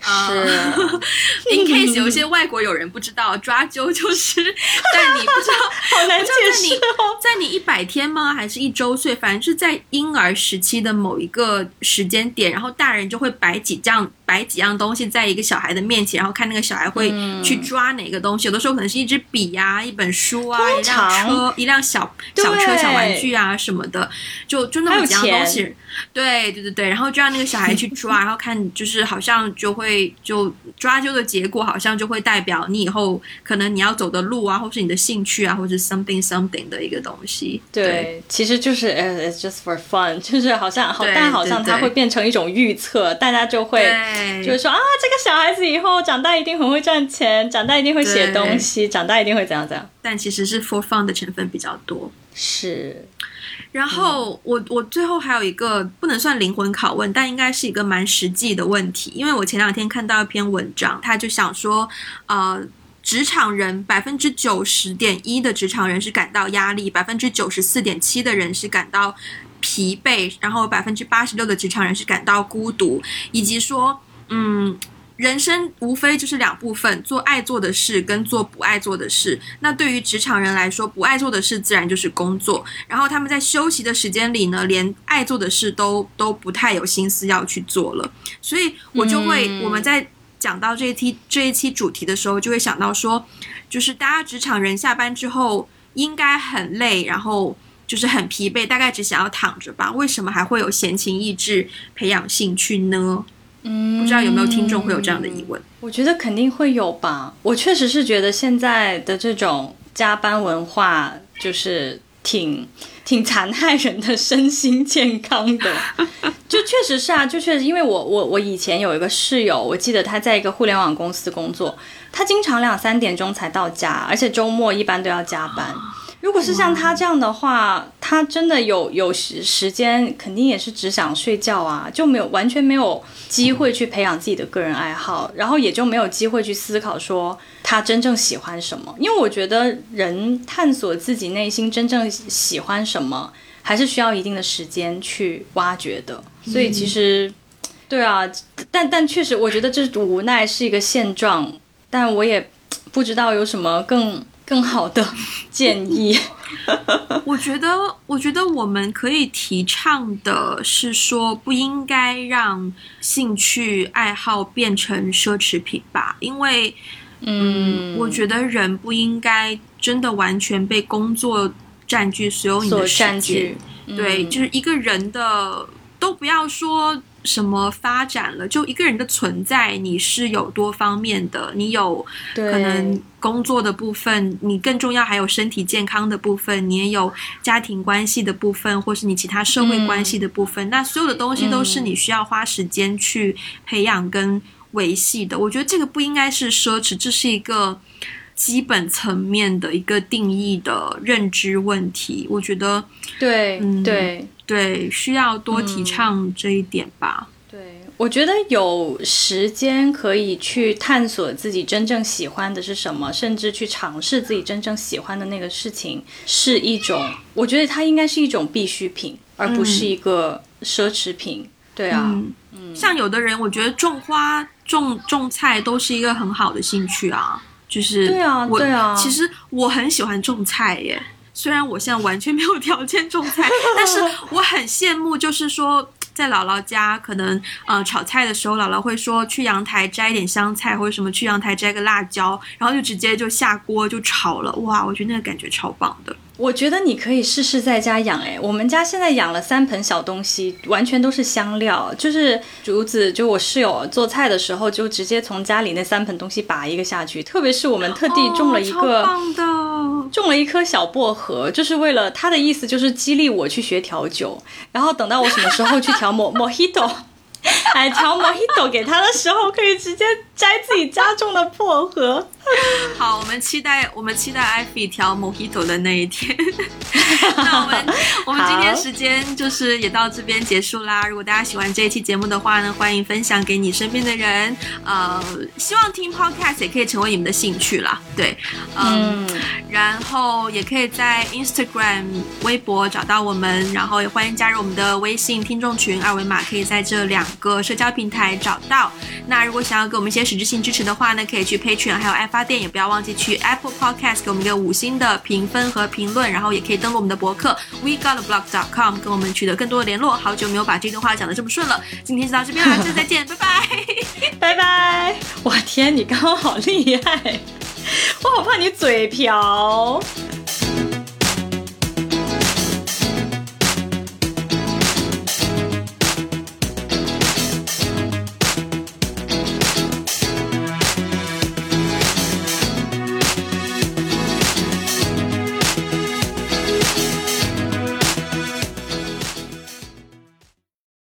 是。In case 有一些外国友人不知道，抓阄就是在你不知道，好难解释哦，在你一百天吗？还是一周岁？反正是在婴儿时期的某一个时间点，然后大人就会摆几样摆几样东西在一个小孩的面前，然后看那个小孩。会去抓哪个东西？有的时候可能是一支笔呀、一本书啊、一辆车、一辆小小车、小玩具啊什么的，就就那么几样东西。对对对对，然后就让那个小孩去抓，然后看就是好像就会就抓阄的结果，好像就会代表你以后可能你要走的路啊，或是你的兴趣啊，或者 something something 的一个东西。对，其实就是呃，it's just for fun，就是好像好，但好像它会变成一种预测，大家就会就是说啊，这个小孩子以后长大一定很会赚钱，长大一定会写东西，长大一定会怎样怎样。但其实是 for fun 的成分比较多。是。然后我我最后还有一个不能算灵魂拷问，但应该是一个蛮实际的问题，因为我前两天看到一篇文章，他就想说，呃，职场人百分之九十点一的职场人是感到压力，百分之九十四点七的人是感到疲惫，然后百分之八十六的职场人是感到孤独，以及说，嗯。人生无非就是两部分，做爱做的事跟做不爱做的事。那对于职场人来说，不爱做的事自然就是工作。然后他们在休息的时间里呢，连爱做的事都都不太有心思要去做了。所以我就会，我们在讲到这一期这一期主题的时候，就会想到说，就是大家职场人下班之后应该很累，然后就是很疲惫，大概只想要躺着吧？为什么还会有闲情逸致培养兴趣呢？嗯，不知道有没有听众会有这样的疑问？我觉得肯定会有吧。我确实是觉得现在的这种加班文化，就是挺挺残害人的身心健康的。就确实是啊，就确实，因为我我我以前有一个室友，我记得他在一个互联网公司工作，他经常两三点钟才到家，而且周末一般都要加班。如果是像他这样的话，他真的有有时时间，肯定也是只想睡觉啊，就没有完全没有机会去培养自己的个人爱好，然后也就没有机会去思考说他真正喜欢什么。因为我觉得人探索自己内心真正喜欢什么，还是需要一定的时间去挖掘的。所以其实，对啊，但但确实，我觉得这无奈是一个现状，但我也不知道有什么更。更好的 建议，我觉得，我觉得我们可以提倡的是说，不应该让兴趣爱好变成奢侈品吧，因为，嗯，我觉得人不应该真的完全被工作占据所有你的时间，对，就是一个人的都不要说。什么发展了？就一个人的存在，你是有多方面的。你有可能工作的部分，你更重要还有身体健康的部分，你也有家庭关系的部分，或是你其他社会关系的部分。那所有的东西都是你需要花时间去培养跟维系的。我觉得这个不应该是奢侈，这是一个基本层面的一个定义的认知问题。我觉得，对，对。对，需要多提倡这一点吧。对，我觉得有时间可以去探索自己真正喜欢的是什么，甚至去尝试自己真正喜欢的那个事情，是一种，我觉得它应该是一种必需品，而不是一个奢侈品。对啊，嗯，像有的人，我觉得种花、种种菜都是一个很好的兴趣啊。就是，对啊，对啊，其实我很喜欢种菜耶。虽然我现在完全没有条件种菜，但是我很羡慕，就是说在姥姥家，可能呃炒菜的时候，姥姥会说去阳台摘一点香菜或者什么，去阳台摘个辣椒，然后就直接就下锅就炒了。哇，我觉得那个感觉超棒的。我觉得你可以试试在家养，哎，我们家现在养了三盆小东西，完全都是香料，就是竹子。就我室友做菜的时候，就直接从家里那三盆东西拔一个下去。特别是我们特地种了一个。棒的。种了一颗小薄荷，就是为了他的意思就是激励我去学调酒，然后等到我什么时候去调莫莫 哎，调莫希朵给他的时候，可以直接摘自己家种的薄荷。好，我们期待我们期待艾菲调莫希朵的那一天。那我们我们今天时间就是也到这边结束啦。如果大家喜欢这一期节目的话呢，欢迎分享给你身边的人。呃，希望听 podcast 也可以成为你们的兴趣啦。对，嗯，然后也可以在 Instagram、微博找到我们，然后也欢迎加入我们的微信听众群，二维码可以在这两个社交平台找到。那如果想要给我们一些实质性支持的话呢，可以去 Patreon 还有爱发电，也不要忘记去 Apple Podcast 给我们一个五星的评分和评论，然后也可以登录我们的博客 WeGotABlog.com 跟我们取得更多的联络。好久没有把这段话讲的这么顺了，今天就到这边了，下次再见，拜拜，拜拜。我天，你刚刚好厉害，我好怕你嘴瓢。